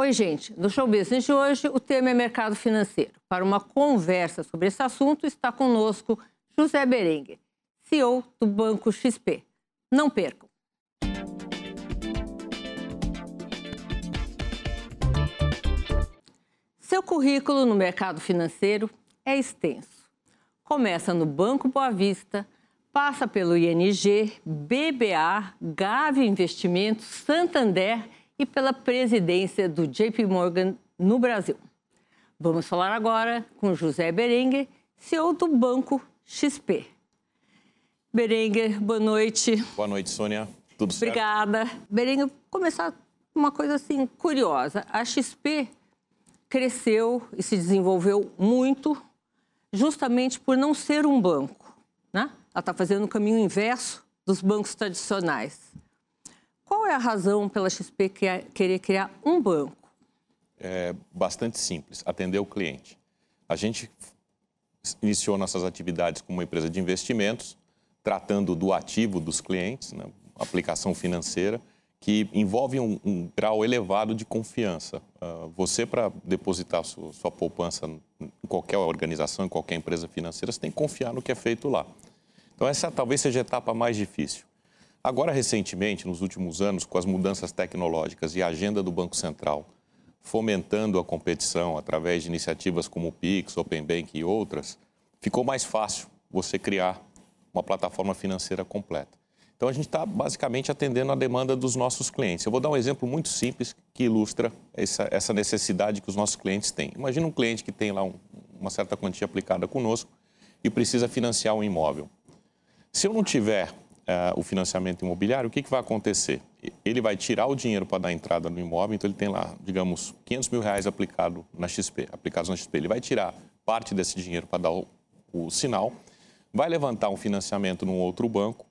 Oi, gente. No Show Business de hoje, o tema é mercado financeiro. Para uma conversa sobre esse assunto, está conosco José Berenguer, CEO do Banco XP. Não percam. Seu currículo no mercado financeiro é extenso. Começa no Banco Boa Vista, passa pelo ING, BBA, Gave Investimentos, Santander e pela presidência do JP Morgan no Brasil. Vamos falar agora com José Berenguer, CEO do Banco XP. Berenguer, boa noite. Boa noite, Sônia. Tudo certo? Obrigada. Berenguer, começar uma coisa assim curiosa. A XP cresceu e se desenvolveu muito justamente por não ser um banco. Né? Ela está fazendo o caminho inverso dos bancos tradicionais. Qual é a razão pela XP querer criar um banco? É bastante simples, atender o cliente. A gente iniciou nossas atividades como uma empresa de investimentos, tratando do ativo dos clientes, né, aplicação financeira, que envolve um, um grau elevado de confiança. Uh, você, para depositar sua, sua, poupança em qualquer organização, em qualquer empresa financeira, você tem que confiar no que é feito lá. Então, essa talvez seja a etapa mais difícil. Agora, recentemente, nos últimos anos, com as mudanças tecnológicas e a agenda do Banco Central, fomentando a competição através de iniciativas como o Pix, Open Bank e outras, ficou mais fácil você criar uma plataforma financeira completa. Então, a gente está basicamente atendendo a demanda dos nossos clientes. Eu vou dar um exemplo muito simples que ilustra essa, essa necessidade que os nossos clientes têm. Imagina um cliente que tem lá um, uma certa quantia aplicada conosco e precisa financiar um imóvel. Se eu não tiver uh, o financiamento imobiliário, o que, que vai acontecer? Ele vai tirar o dinheiro para dar entrada no imóvel, então ele tem lá, digamos, 500 mil reais aplicado na XP, aplicados na XP. Ele vai tirar parte desse dinheiro para dar o, o sinal, vai levantar um financiamento num outro banco,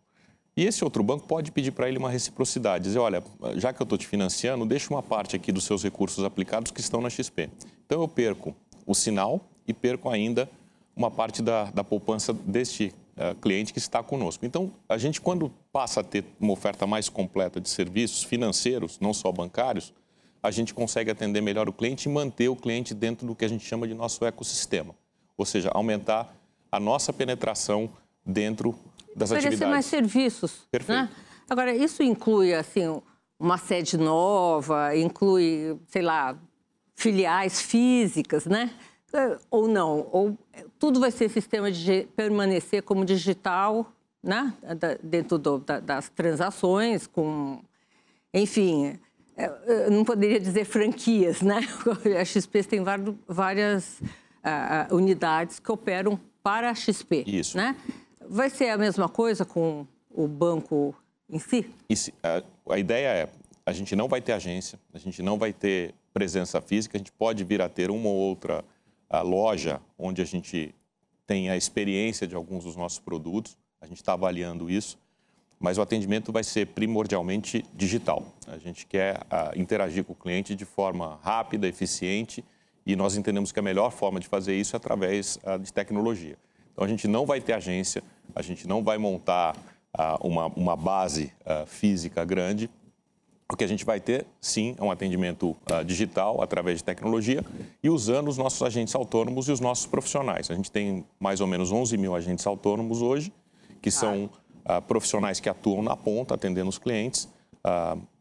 e esse outro banco pode pedir para ele uma reciprocidade, dizer, olha, já que eu estou te financiando, deixa uma parte aqui dos seus recursos aplicados que estão na XP. Então eu perco o sinal e perco ainda uma parte da, da poupança deste uh, cliente que está conosco. Então, a gente, quando passa a ter uma oferta mais completa de serviços financeiros, não só bancários, a gente consegue atender melhor o cliente e manter o cliente dentro do que a gente chama de nosso ecossistema. Ou seja, aumentar a nossa penetração dentro das Oferecer atividades. mais serviços. Né? Perfeito. Né? Agora, isso inclui, assim, uma sede nova, inclui, sei lá, filiais físicas, né? É, ou não? Ou tudo vai ser sistema de permanecer como digital, né? Dentro do, das transações, com... Enfim, é, eu não poderia dizer franquias, né? A XP tem várias uh, unidades que operam para a XP. Isso. Né? Vai ser a mesma coisa com o banco em si? Isso, a, a ideia é, a gente não vai ter agência, a gente não vai ter presença física, a gente pode vir a ter uma ou outra loja onde a gente tem a experiência de alguns dos nossos produtos, a gente está avaliando isso, mas o atendimento vai ser primordialmente digital. A gente quer interagir com o cliente de forma rápida, eficiente, e nós entendemos que a melhor forma de fazer isso é através de tecnologia. Então, a gente não vai ter agência, a gente não vai montar uh, uma, uma base física grande. O que a gente vai ter, sim, é um atendimento uh, digital através de tecnologia e usando os nossos agentes autônomos e os nossos profissionais. A gente tem mais ou menos 11 mil agentes autônomos hoje, que são profissionais que atuam na ponta, atendendo os clientes,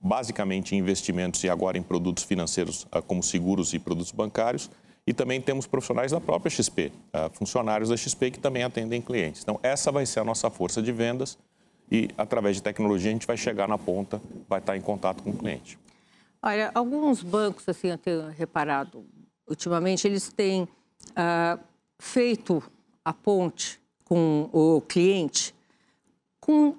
basicamente em investimentos e agora em produtos financeiros como seguros e produtos bancários e também temos profissionais da própria XP, uh, funcionários da XP que também atendem clientes. Então, essa vai ser a nossa força de vendas e, através de tecnologia, a gente vai chegar na ponta, vai estar em contato com o cliente. Olha, alguns bancos, assim, eu tenho reparado, ultimamente, eles têm uh, feito a ponte com o cliente com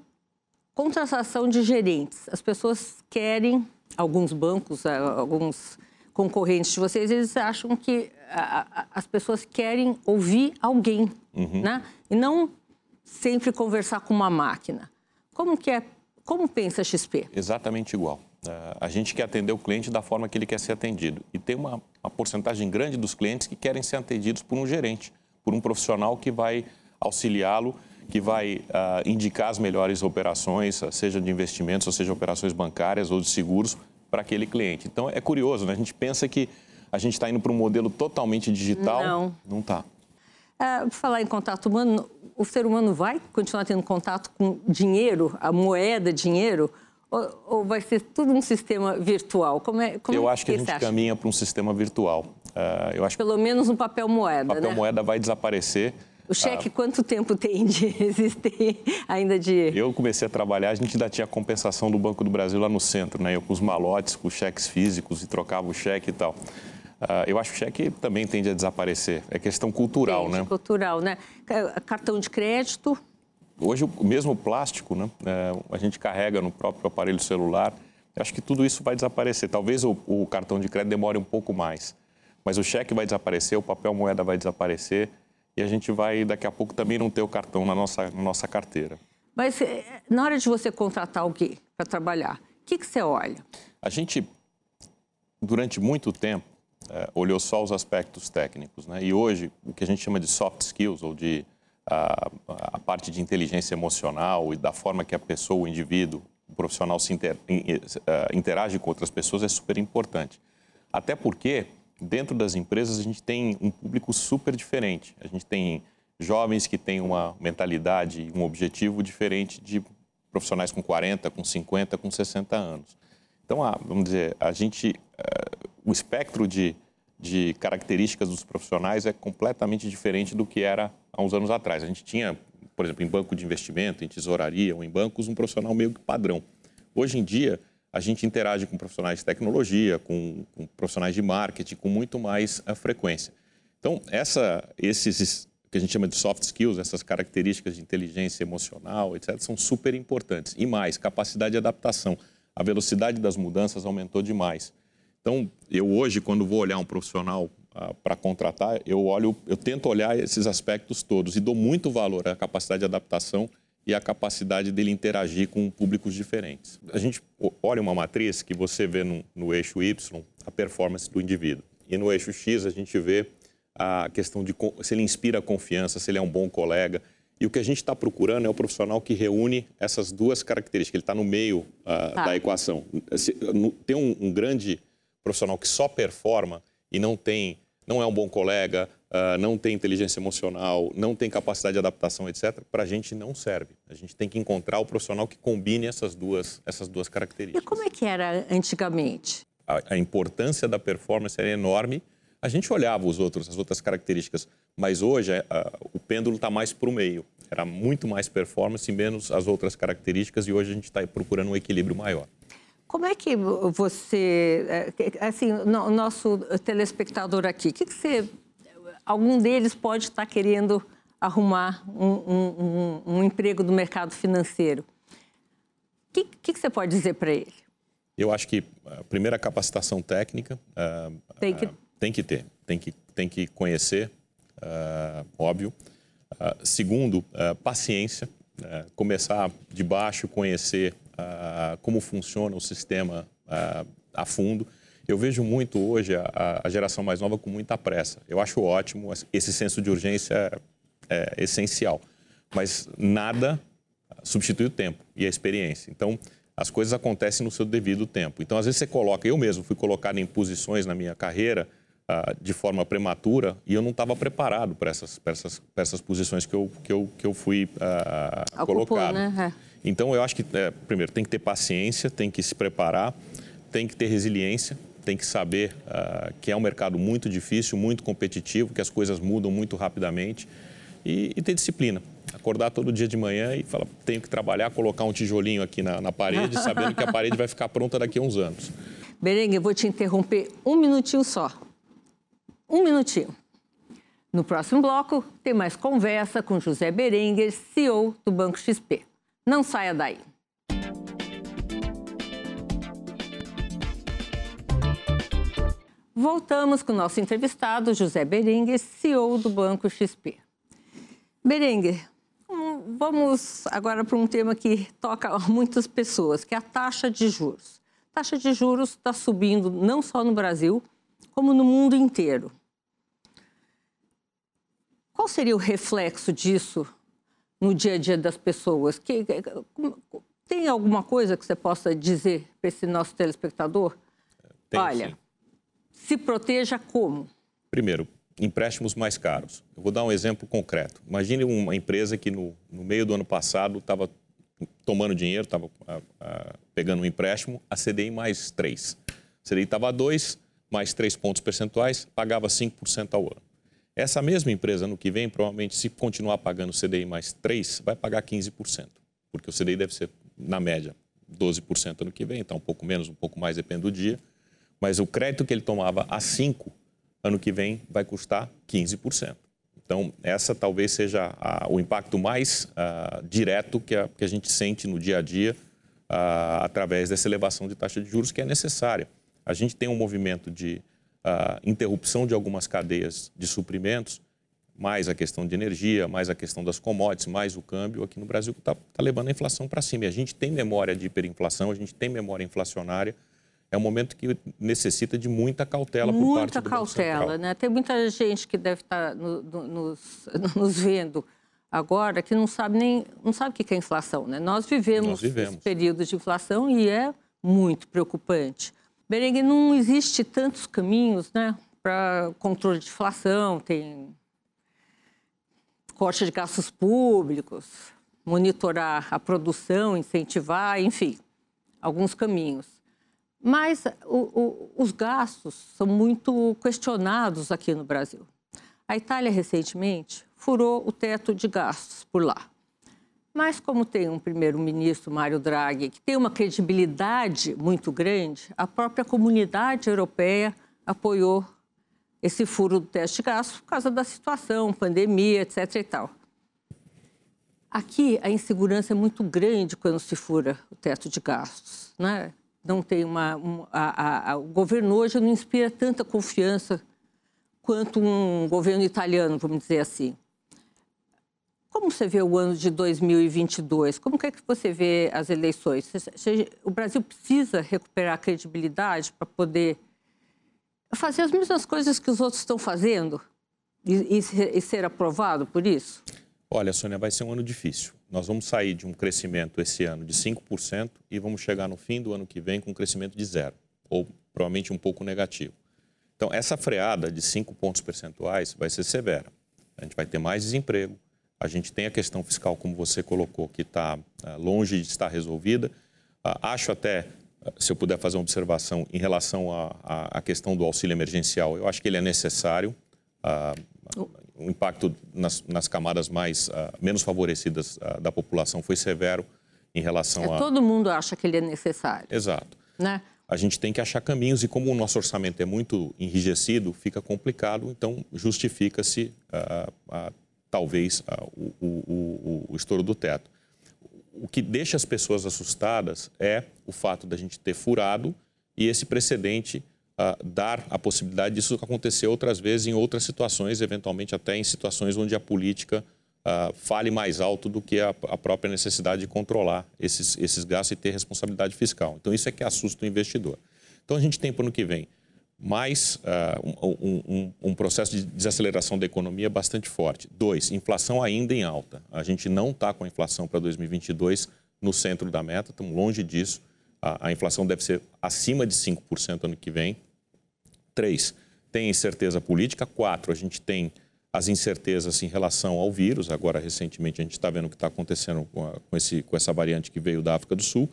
contratação de gerentes. As pessoas querem, alguns bancos, uh, alguns concorrentes de vocês, eles acham que a, a, as pessoas querem ouvir alguém, uhum. né? E não sempre conversar com uma máquina. Como que é? Como pensa a XP? Exatamente igual. Uh, a gente quer atender o cliente da forma que ele quer ser atendido. E tem uma, uma porcentagem grande dos clientes que querem ser atendidos por um gerente, por um profissional que vai auxiliá-lo, que vai uh, indicar as melhores operações, seja de investimentos, ou seja operações bancárias ou de seguros, para aquele cliente. Então é curioso, né? A gente pensa que a gente está indo para um modelo totalmente digital. Não. Não está. É, falar em contato humano, o ser humano vai continuar tendo contato com dinheiro, a moeda dinheiro, ou, ou vai ser tudo um sistema virtual? Como é, como eu é acho que, a gente caminha para um sistema virtual. Uh, eu acho Pelo menos um papel moeda. O papel né? moeda vai desaparecer. O cheque, ah, quanto tempo tem de existir ainda de... Eu comecei a trabalhar, a gente ainda tinha a compensação do Banco do Brasil lá no centro, né? Eu com os malotes, com os cheques físicos e trocava o cheque e tal. Uh, eu acho que o cheque também tende a desaparecer. É questão cultural, tende, né? cultural, né? Cartão de crédito... Hoje, o mesmo plástico, né? É, a gente carrega no próprio aparelho celular. Eu acho que tudo isso vai desaparecer. Talvez o, o cartão de crédito demore um pouco mais. Mas o cheque vai desaparecer, o papel moeda vai desaparecer e a gente vai, daqui a pouco, também não ter o cartão na nossa, na nossa carteira. Mas eh, na hora de você contratar alguém para trabalhar, o que, que você olha? A gente, durante muito tempo, é, olhou só os aspectos técnicos. Né? E hoje, o que a gente chama de soft skills, ou de a, a parte de inteligência emocional e da forma que a pessoa, o indivíduo, o profissional se inter, eh, interage com outras pessoas é super importante. Até porque dentro das empresas a gente tem um público super diferente. A gente tem jovens que têm uma mentalidade, um objetivo diferente de profissionais com 40, com 50, com 60 anos. Então, vamos dizer, a gente, uh, o espectro de, de características dos profissionais é completamente diferente do que era há uns anos atrás. A gente tinha, por exemplo, em banco de investimento, em tesouraria ou em bancos, um profissional meio que padrão. Hoje em dia, a gente interage com profissionais de tecnologia, com, com profissionais de marketing, com muito mais a frequência. Então, essa, esses que a gente chama de soft skills, essas características de inteligência emocional, etc., são super importantes. E mais, capacidade de adaptação. A velocidade das mudanças aumentou demais. Então, eu hoje, quando vou olhar um profissional ah, para contratar, eu olho, eu tento olhar esses aspectos todos e dou muito valor à capacidade de adaptação e a capacidade dele interagir com públicos diferentes. A gente olha uma matriz que você vê no, no eixo Y a performance do indivíduo e no eixo X a gente vê a questão de se ele inspira confiança, se ele é um bom colega. E o que a gente está procurando é o profissional que reúne essas duas características. Ele está no meio uh, tá. da equação. Tem um, um, grande profissional que só performa e não tem, não é um bom colega, uh, não tem inteligência emocional, não tem capacidade de adaptação, etc., para a gente não serve. A gente tem que encontrar o profissional que combine essas duas, essas duas características. E como é que era antigamente? A, a importância da performance era enorme. A gente olhava os outros, as outras características, mas hoje o pêndulo está mais para o meio. Era muito mais performance e menos as outras características, e hoje a gente está procurando um equilíbrio maior. Como é que você, é, assim, o nosso telespectador aqui, que, que você algum deles pode estar querendo arrumar um, um, um, um emprego no mercado financeiro. O que, que, que, você pode dizer para ele? Eu acho que a primeira capacitação técnica uh, tem, que... Uh, tem que ter, tem que, tem que conhecer, uh, óbvio. segundo, paciência, começar de baixo, conhecer como funciona o sistema a fundo eu vejo muito hoje a, a, geração mais nova com muita pressa. Eu acho ótimo, esse senso de urgência é, é essencial. Mas nada substitui o tempo e a experiência. Então, as coisas acontecem no seu devido tempo. Então, às vezes você coloca, eu mesmo fui colocado em posições na minha carreira uh, de forma prematura e eu não estava preparado para essas, essas, essas posições que eu, que eu, que eu fui uh, colocado. Né? É. Então, eu acho que, é, primeiro, tem que ter paciência, tem que se preparar, tem que ter resiliência, tem que saber uh, que é um mercado muito difícil, muito competitivo, que as coisas mudam muito rapidamente e, e ter disciplina. Acordar todo dia de manhã e falar, tenho que trabalhar, colocar um tijolinho aqui na, na parede, sabendo que a parede vai ficar pronta daqui a uns anos. Berengue, eu vou te interromper um minutinho só. Um minutinho. No próximo bloco, tem mais conversa com José Berenguer, CEO do Banco XP. Não saia daí. Voltamos com o nosso entrevistado, José Berenguer, CEO do Banco XP. Berenguer, hum, vamos agora para um tema que toca muitas pessoas, que é a taxa de juros. A taxa de juros está subindo não só no Brasil, como no mundo inteiro. Qual seria o reflexo disso no dia a dia das pessoas? Que, tem alguma coisa que você possa dizer para esse nosso telespectador? Tem, Olha, sim. se proteja como? Primeiro, empréstimos mais caros. Eu vou dar um exemplo concreto. Imagine uma empresa que no, no meio do ano passado estava tomando dinheiro, estava pegando um empréstimo, a CDI mais 3. A CDI estava a 2, mais 3 pontos percentuais, pagava 5% ao ano. Essa mesma empresa, no que vem, provavelmente, se continuar pagando CDI mais 3, vai pagar 15%, porque o CDI deve ser, na média, 12% ano que vem, então um pouco menos, um pouco mais, depende do dia. Mas o crédito que ele tomava a 5, ano que vem, vai custar 15%. Então, essa talvez seja a, o impacto mais uh, direto que a, que a, gente sente no dia a dia uh, através dessa elevação de taxa de juros que é necessária. A gente tem um movimento de uh, interrupção de algumas cadeias de suprimentos, mais a questão de energia, mais a questão das commodities, mais o câmbio aqui no Brasil está tá levando a inflação para cima. E a gente tem memória de hiperinflação, a gente tem memória inflacionária. É um momento que necessita de muita cautela muita por parte do Muita cautela, né? Tem muita gente que deve estar tá no, no, nos, nos vendo agora que não sabe nem não sabe o que é inflação, né? Nós vivemos, Nós vivemos. períodos de inflação e é muito preocupante. Berengue, não existe tantos caminhos, né, para controle de inflação, tem corte de gastos públicos, monitorar a produção, incentivar, enfim, alguns caminhos. Mas o, o, os gastos são muito questionados aqui no Brasil. A Itália, recentemente, furou o teto de gastos por lá. Mas, como tem um primeiro-ministro, Mário Draghi, que tem uma credibilidade muito grande, a própria comunidade europeia apoiou esse furo do teste de gastos por causa da situação, pandemia, etc. E tal. Aqui, a insegurança é muito grande quando se fura o teto de gastos. Né? Não tem uma, um, a, a, o governo hoje não inspira tanta confiança quanto um governo italiano, vamos dizer assim. Como você vê o ano de 2022? Como é que você vê as eleições? O Brasil precisa recuperar a credibilidade para poder fazer as mesmas coisas que os outros estão fazendo e, e ser aprovado por isso? Olha, Sônia, vai ser um ano difícil. Nós vamos sair de um crescimento esse ano de 5% e vamos chegar no fim do ano que vem com um crescimento de zero, ou provavelmente um pouco negativo. Então, essa freada de 5 pontos percentuais vai ser severa. A gente vai ter mais desemprego, a gente tem a questão fiscal, como você colocou, que está ah, longe de estar resolvida. Ah, acho até, ah, se eu puder fazer uma observação em relação à questão do auxílio emergencial, eu acho que ele é necessário. O impacto nas, nas camadas mais menos favorecidas da população foi severo em relação é, a. Todo mundo acha que ele é necessário. Exato. Né? A gente tem que achar caminhos e como o nosso orçamento é muito enrijecido, fica complicado, então justifica-se uh, talvez, o, o, o, o estouro do teto. O que deixa as pessoas assustadas é o fato da gente ter furado e esse precedente uh, dar a possibilidade disso acontecer outras vezes em outras situações, eventualmente até em situações onde a política uh, fale mais alto do que a, a própria necessidade de controlar esses, esses gastos e ter responsabilidade fiscal. Então, isso é que assusta o investidor. Então, a gente tem para o ano que vem mais uh, um, um, um, processo de desaceleração da economia bastante forte. Dois, inflação ainda em alta. A gente não está com a inflação para 2022 no centro da meta, estamos longe disso. A, a inflação deve ser acima de 5% ano que vem. Três, tem incerteza política. Quatro, a gente tem as incertezas em relação ao vírus. Agora, recentemente, a gente está vendo o que está acontecendo com, a, com, esse, com essa variante que veio da África do Sul.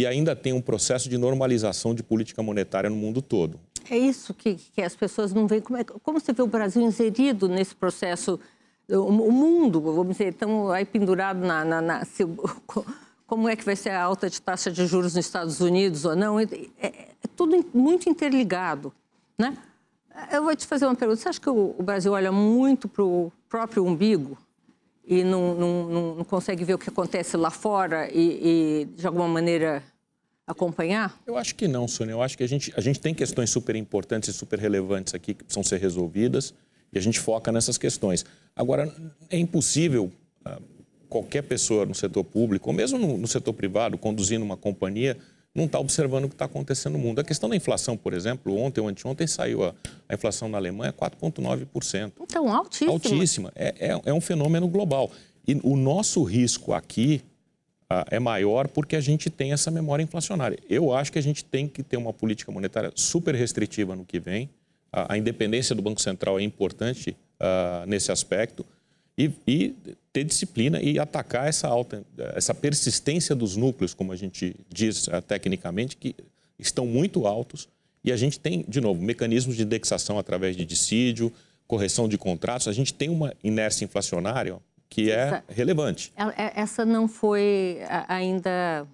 E ainda tem um processo de normalização de política monetária no mundo todo. É isso que, que as pessoas não veem. Como, é, como você vê o Brasil inserido nesse processo? O, mundo, vamos dizer, estamos aí pendurado na. na, na se, como é que vai ser a alta de taxa de juros nos Estados Unidos ou não? É, é, é tudo muito interligado. Né? Eu vou te fazer uma pergunta. Você acha que o Brasil olha muito para o próprio umbigo e não, não, não, consegue ver o que acontece lá fora e, e de alguma maneira acompanhar? Eu acho que não, Sônia. Eu acho que a gente, a gente tem questões super importantes e super relevantes aqui que precisam ser resolvidas e a gente foca nessas questões. Agora, é impossível uh, qualquer pessoa no setor público, ou mesmo no, no setor privado, conduzindo uma companhia, não está observando o que está acontecendo no mundo. A questão da inflação, por exemplo, ontem ou anteontem saiu a, a inflação na Alemanha 4,9%. Então, altíssima. Altíssima. É, é, é um fenômeno global. E o nosso risco aqui é maior porque a gente tem essa memória inflacionária. Eu acho que a gente tem que ter uma política monetária super restritiva no que vem. Uh, a independência do Banco Central é importante uh, nesse aspecto. E, e, ter disciplina e atacar essa alta, essa persistência dos núcleos, como a gente diz tecnicamente, que estão muito altos. E a gente tem, de novo, mecanismos de indexação através de dissídio, correção de contratos. A gente tem uma inércia inflacionária que é relevante. É, essa não foi ainda,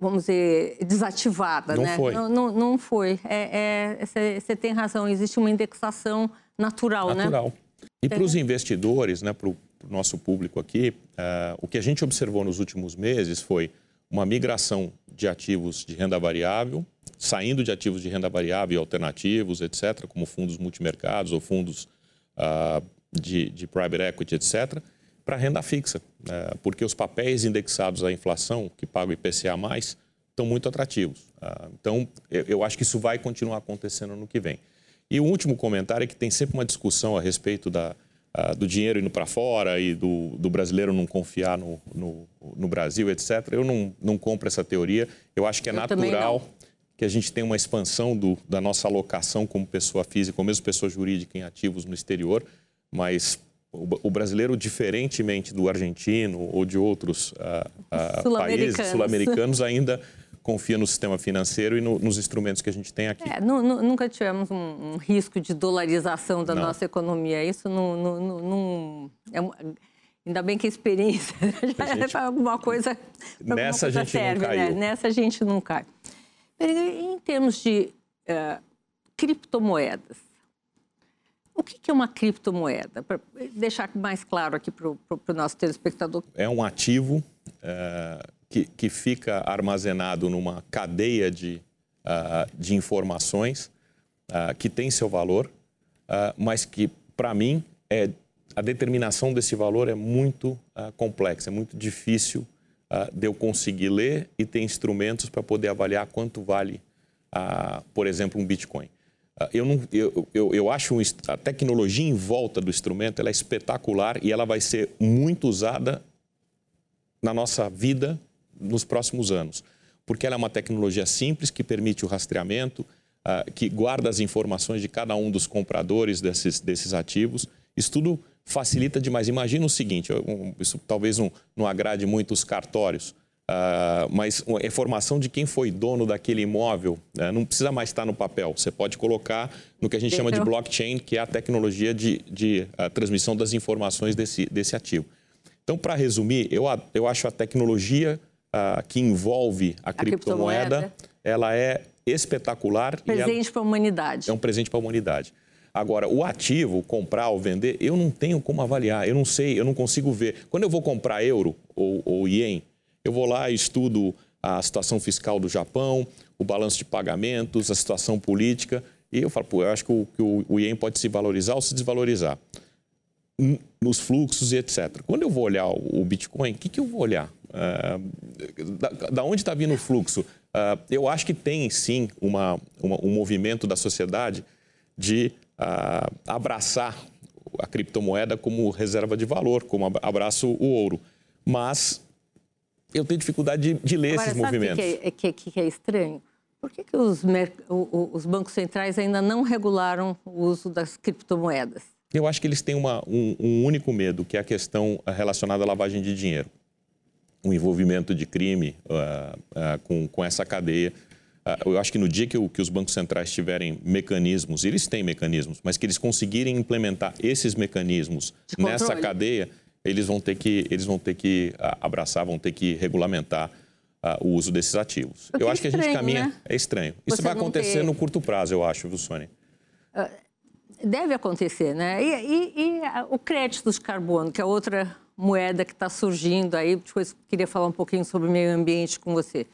vamos dizer, desativada, não né? Foi. Não, não, não foi. É, é, você tem razão, existe uma indexação natural, natural. né? Natural. E para os investidores, né, para o nosso público aqui, uh, o que a gente observou nos últimos meses foi uma migração de ativos de renda variável, saindo de ativos de renda variável e alternativos, etc., como fundos multimercados ou fundos uh, de, de private equity, etc., para renda fixa, né? porque os papéis indexados à inflação, que pagam IPCA+, estão muito atrativos. Ah, então, eu acho que isso vai continuar acontecendo no que vem. E o último comentário é que tem sempre uma discussão a respeito da, do dinheiro indo para fora e do, do, brasileiro não confiar no, no, no, Brasil, etc. Eu não, não compro essa teoria. Eu acho que é eu natural que a gente tenha uma expansão do, da nossa alocação como pessoa física ou mesmo pessoa jurídica em ativos no exterior, mas o brasileiro, diferentemente do argentino ou de outros uh, uh, países sul-americanos, ainda confia no sistema financeiro e no, nos instrumentos que a gente tem aqui. É, nunca tivemos um, um, risco de dolarização da não. nossa economia. Isso não, não, não é ainda bem que a experiência já gente, é alguma coisa. Nessa alguma coisa a gente serve, não caiu. Né? Nessa a gente não cai. Em termos de uh, criptomoedas, o que é uma criptomoeda? Para deixar mais claro aqui para o nosso telespectador. É um ativo é, que, que fica armazenado numa cadeia de, uh, de informações uh, que tem seu valor, uh, mas que, para mim, é, a determinação desse valor é muito complexa, é muito difícil de eu conseguir ler e ter instrumentos para poder avaliar quanto vale, por exemplo, um Bitcoin. Eu, não, eu, eu, eu acho a tecnologia em volta do instrumento ela é espetacular e ela vai ser muito usada na nossa vida nos próximos anos. Porque ela é uma tecnologia simples que permite o rastreamento, uh, que guarda as informações de cada um dos compradores desses, desses ativos. Isso tudo facilita demais. Imagina o seguinte: isso talvez não, não agrade muito os cartórios. Uh, mas a informação de quem foi dono daquele imóvel uh, não precisa mais estar no papel. Você pode colocar no que a gente chama de blockchain, que é a tecnologia de, de uh, transmissão das informações desse, desse ativo. Então, para resumir, eu, eu acho a tecnologia ah, que envolve a, a criptomoeda, criptomoeda, ela é espetacular. Presente para a humanidade. É um presente para a humanidade. Agora, o ativo, comprar ou vender, eu não tenho como avaliar, eu não sei, eu não consigo ver. Quando eu vou comprar euro ou, ou ien, eu vou lá e estudo a situação fiscal do Japão, o balanço de pagamentos, a situação política, e eu falo, pô, eu acho que o, que o ien pode se valorizar ou se desvalorizar nos fluxos e etc. Quando eu vou olhar o Bitcoin, o que, que eu vou olhar? Uh, da, da, onde está vindo o fluxo? Uh, eu acho que tem sim uma, uma, um movimento da sociedade de uh, abraçar a criptomoeda como reserva de valor, como abraço o ouro. Mas eu tenho dificuldade de, de ler Agora, esses movimentos. O que, que, que, que, é estranho? Por que, que os, os, bancos centrais ainda não regularam o uso das criptomoedas? Eu acho que eles têm uma, um, um, único medo, que é a questão relacionada à lavagem de dinheiro. O envolvimento de crime uh, uh, com, com essa cadeia. Uh, eu acho que no dia que, o, que os bancos centrais tiverem mecanismos, eles têm mecanismos, mas que eles conseguirem implementar esses mecanismos nessa cadeia, eles vão ter que, eles vão ter que abraçar, vão ter que regulamentar o uso desses ativos. eu acho que a gente caminha. Né? É estranho. Isso Você vai acontecer ter... no curto prazo, eu acho, viu, Sônia? Deve acontecer, né? E, e, e o crédito de carbono, que é outra moeda que está surgindo aí, depois queria falar um pouquinho sobre meio ambiente com você.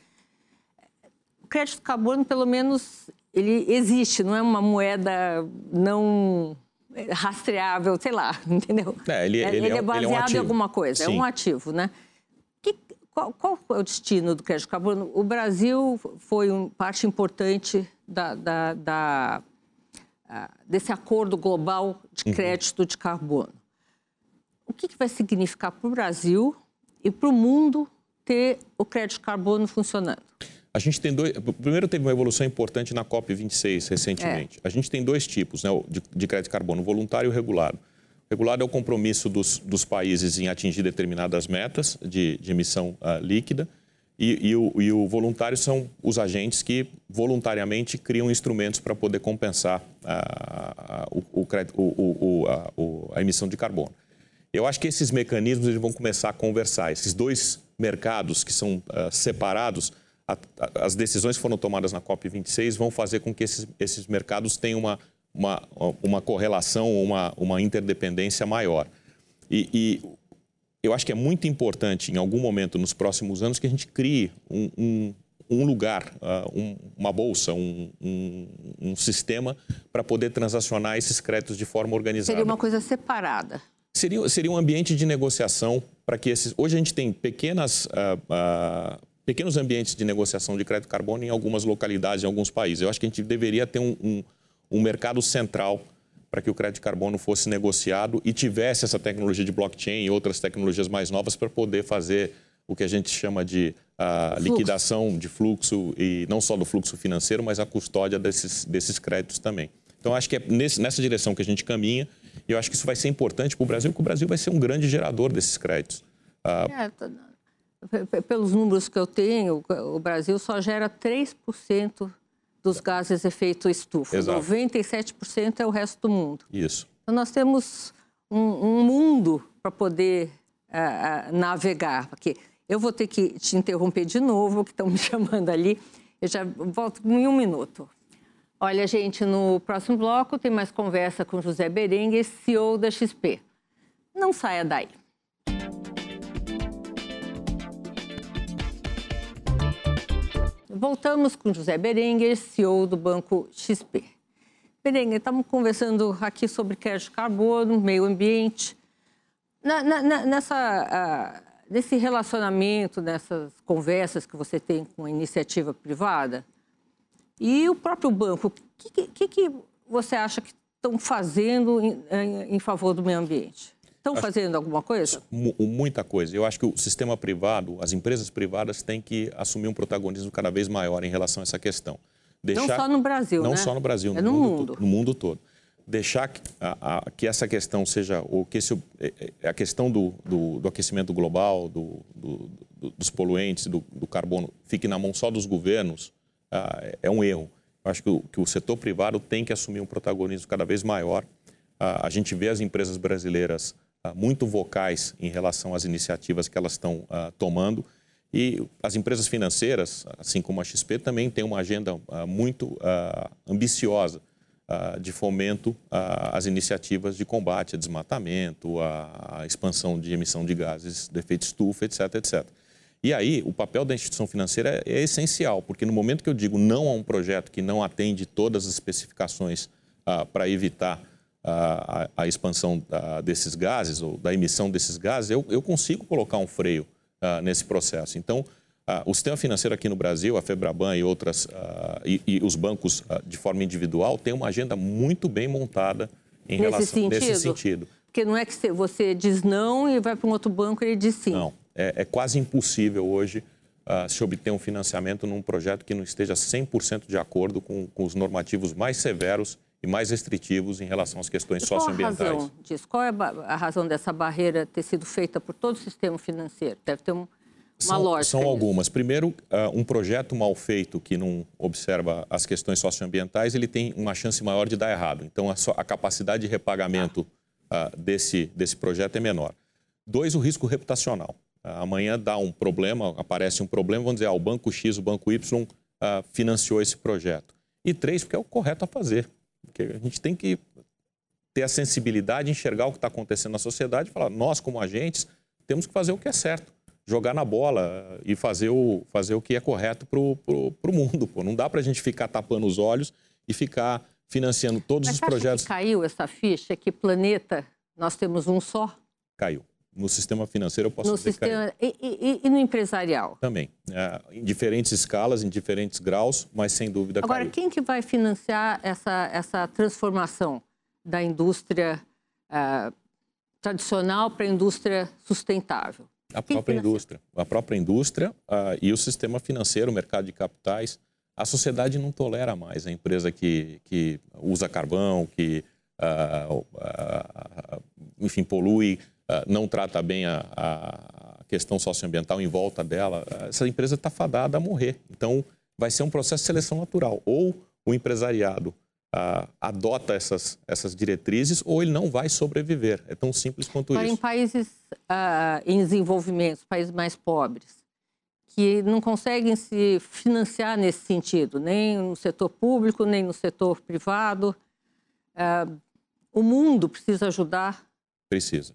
O crédito carbono, pelo menos, ele existe, não é uma moeda não rastreável, sei lá, entendeu? É, ele, ele, ele, é, é baseado ele é um em alguma coisa, Sim. é um ativo, né? Que, qual, qual é o destino do crédito carbono? O Brasil foi uma parte importante da, da, da, desse acordo global de uhum. crédito uhum. de carbono. O que, que vai significar para o Brasil e para o mundo ter o crédito carbono funcionando? A gente tem dois. Primeiro, teve uma evolução importante na COP26 recentemente. É. A gente tem dois tipos né, de, de crédito carbono: voluntário e regulado. Regulado é o compromisso dos, dos países em atingir determinadas metas de, de emissão uh, líquida. E, e, o, e, o, voluntário são os agentes que voluntariamente criam instrumentos para poder compensar uh, o, o, a, a, emissão de carbono. Eu acho que esses mecanismos eles vão começar a conversar. Esses dois mercados que são uh, separados, a, a, as decisões que foram tomadas na COP26 vão fazer com que esses, esses mercados tenham uma, uma, uma correlação, uma, uma interdependência maior. E, e, eu acho que é muito importante, em algum momento nos próximos anos, que a gente crie um, um, um lugar, uh, um, uma bolsa, um, sistema para poder transacionar esses créditos de forma organizada. Seria uma coisa separada. Seria, seria um ambiente de negociação para que esses. Hoje a gente tem pequenas. Uh, uh, pequenos ambientes de negociação de crédito carbono em algumas localidades, em alguns países. Eu acho que a gente deveria ter um, um mercado central para que o crédito de carbono fosse negociado e tivesse essa tecnologia de blockchain e outras tecnologias mais novas para poder fazer o que a gente chama de uh, liquidação de fluxo e não só do fluxo financeiro, mas a custódia desses, desses créditos também. Então, acho que é nesse, nessa direção que a gente caminha e eu acho que isso vai ser importante para o Brasil, porque o Brasil vai ser um grande gerador desses créditos. Uh, é, pelos números que eu tenho, o Brasil só gera 3% dos gases de efeito estufa. Exato. 97% é o resto do mundo. Isso. Então, nós temos um, um mundo para poder uh, navegar. Porque eu vou ter que te interromper de novo, que estão me chamando ali. Eu já volto em um minuto. Olha, gente, no próximo bloco tem mais conversa com José Berengues, CEO da XP. Não saia daí. Voltamos com José Berenguer, CEO do Banco XP. Berenguer, estamos conversando aqui sobre crédito de carbono, meio ambiente. Na, na, nessa, uh, nesse relacionamento, nessas conversas que você tem com a iniciativa privada, e o próprio banco, o que, que, que, você acha que estão fazendo em, em, em favor do meio ambiente? Estão fazendo alguma coisa? Muita coisa. Eu acho que o sistema privado, as empresas privadas têm que assumir um protagonismo cada vez maior em relação a essa questão. Deixar... Não só no Brasil, Não né? só no Brasil, é no, no mundo, mundo. no mundo todo. Deixar que, a, a, que essa questão seja, ou que esse, é, é, a questão do, do, do aquecimento global, do, dos poluentes, do, carbono, fique na mão só dos governos, uh, é um erro. Eu acho que o, que o setor privado tem que assumir um protagonismo cada vez maior. Uh, a gente vê as empresas brasileiras ah, muito vocais em relação às iniciativas que elas estão uh, tomando. E as empresas financeiras, assim como a XP, também têm uma agenda uh, muito uh, ambiciosa de fomento às iniciativas de combate a desmatamento, a, expansão de emissão de gases de efeito estufa, etc, etc. E aí, o papel da instituição financeira é, é essencial, porque no momento que eu digo não a um projeto que não atende todas as especificações para evitar a, a, expansão desses gases ou da emissão desses gases, eu, eu consigo colocar um freio uh, nesse processo. Então, uh, o sistema financeiro aqui no Brasil, a Febraban e outras, uh, e, e, os bancos de forma individual, têm uma agenda muito bem montada em nesse relação sentido? nesse sentido. Porque não é que você diz não e vai para um outro banco e ele diz sim. Não, é, é quase impossível hoje se obter um financiamento num projeto que não esteja 100% de acordo com, com os normativos mais severos e mais restritivos em relação às questões socioambientais. Qual a razão disso? Qual é a razão dessa barreira ter sido feita por todo o sistema financeiro? Deve ter um, uma são, lógica. São algumas. Primeiro, uh, um projeto mal feito que não observa as questões socioambientais, ele tem uma chance maior de dar errado. Então, a, a capacidade de repagamento uh, desse, desse projeto é menor. Dois, o risco reputacional. Amanhã dá um problema, aparece um problema, vamos dizer, ah, o Banco X, o Banco Y financiou esse projeto. E três, porque é o correto a fazer. Porque a gente tem que ter a sensibilidade, enxergar o que está acontecendo na sociedade e falar, nós como agentes temos que fazer o que é certo, jogar na bola e fazer o, fazer o que é correto para o mundo. Pô. Não dá para a gente ficar tapando os olhos e ficar financiando todos Mas os projetos. Que caiu essa ficha que planeta nós temos um só? Caiu. No sistema financeiro eu posso no dizer sistema... E, e, e, no empresarial? Também. É, em diferentes escalas, em diferentes graus, mas sem dúvida Agora, caiu. quem que vai financiar essa, essa transformação da indústria uh, tradicional para a indústria sustentável? A própria indústria. A própria indústria uh, e o sistema financeiro, o mercado de capitais. A sociedade não tolera mais a empresa que, que usa carvão, que, uh, enfim, polui, não trata bem a, a questão socioambiental em volta dela. Essa empresa está fadada a morrer. Então, vai ser um processo de seleção natural. Ou o empresariado uh, adota essas, essas diretrizes ou ele não vai sobreviver. É tão simples quanto Para isso. Em países uh, em desenvolvimento, países mais pobres, que não conseguem se financiar nesse sentido, nem no setor público, nem no setor privado. Uh, o mundo precisa ajudar. Precisa.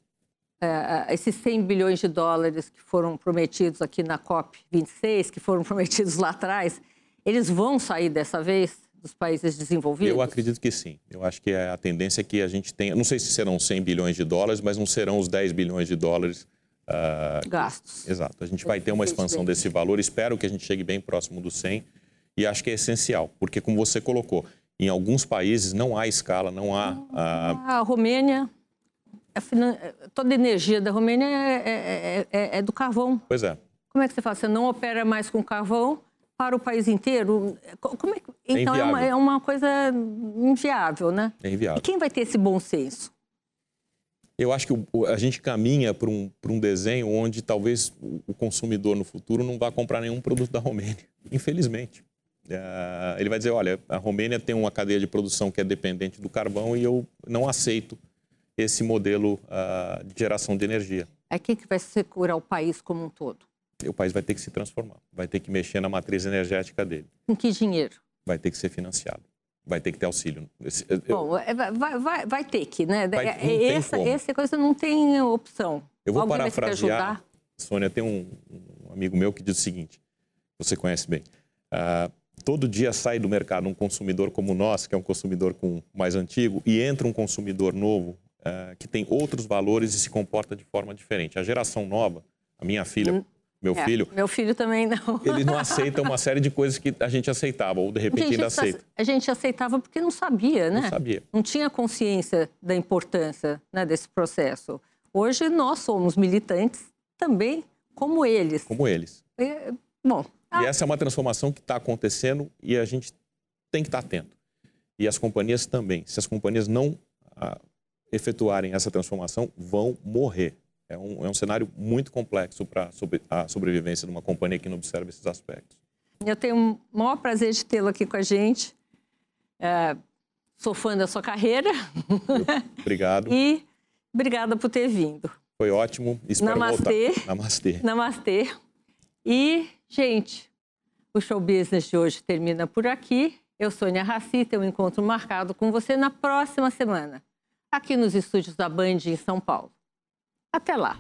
Esses 100 bilhões de dólares que foram prometidos aqui na COP26, que foram prometidos lá atrás, eles vão sair dessa vez? dos países desenvolvidos? Eu acredito que sim. Eu acho que a tendência é que a gente tenha, não sei se serão 100 bilhões de dólares, mas não serão os 10 bilhões de dólares uh, gastos. Exato. A gente vai ter uma expansão desse valor. Espero que a gente chegue bem próximo dos 100 e acho que é essencial, porque como você colocou, em alguns países não há escala, não há. Uh... A Romênia. Toda a energia da Romênia é, é, é, é do carvão. Pois é. Como é que você faz? Você não opera mais com carvão, para o país inteiro? Como é, é então é, é, uma, é, uma, coisa inviável, né? É inviável. E quem vai ter esse bom senso? Eu acho que o, a gente caminha para um, um desenho onde talvez o consumidor no futuro não vá comprar nenhum produto da Romênia, infelizmente. Uh, ele vai dizer, olha, a Romênia tem uma cadeia de produção que é dependente do carvão e eu não aceito esse modelo uh, de geração de energia. É quem que vai segurar o país como um todo? o país vai ter que se transformar, vai ter que mexer na matriz energética dele. Com que dinheiro? Vai ter que ser financiado, vai ter que ter auxílio. Bom, é, vai, vai, vai ter que, né? Vai, é, essa, essa coisa não tem opção. Eu vou Alguém parafrasear. Sônia, tem um, um, amigo meu que diz o seguinte: você conhece bem. Uh, todo dia sai do mercado um consumidor como nós, que é um consumidor com mais antigo, e entra um consumidor novo uh, que tem outros valores e se comporta de forma diferente. A geração nova, a minha filha, hum meu é, filho. Meu filho também não. Ele não aceita uma série de coisas que a gente aceitava, ou de repente ainda aceita. A gente aceitava porque não sabia, né? Não sabia. Não tinha consciência da importância né, desse processo. Hoje nós somos militantes também como eles. Como eles. É, bom. E essa é uma transformação que está acontecendo e a gente tem que estar tá atento. E as companhias também. Se as companhias não ah, efetuarem essa transformação, vão morrer. É um, é um cenário muito complexo para sobre, a sobrevivência de uma companhia que não observa esses aspectos. Eu tenho o maior prazer de tê-lo aqui com a gente. É, sou fã da sua carreira. Obrigado. e obrigada por ter vindo. Foi ótimo. Espero Namastê. voltar. Namastê. Namastê. E, gente, o show business de hoje termina por aqui. Eu, Sônia Raci, tenho um encontro marcado com você na próxima semana, aqui nos estúdios da Band em São Paulo. Até lá!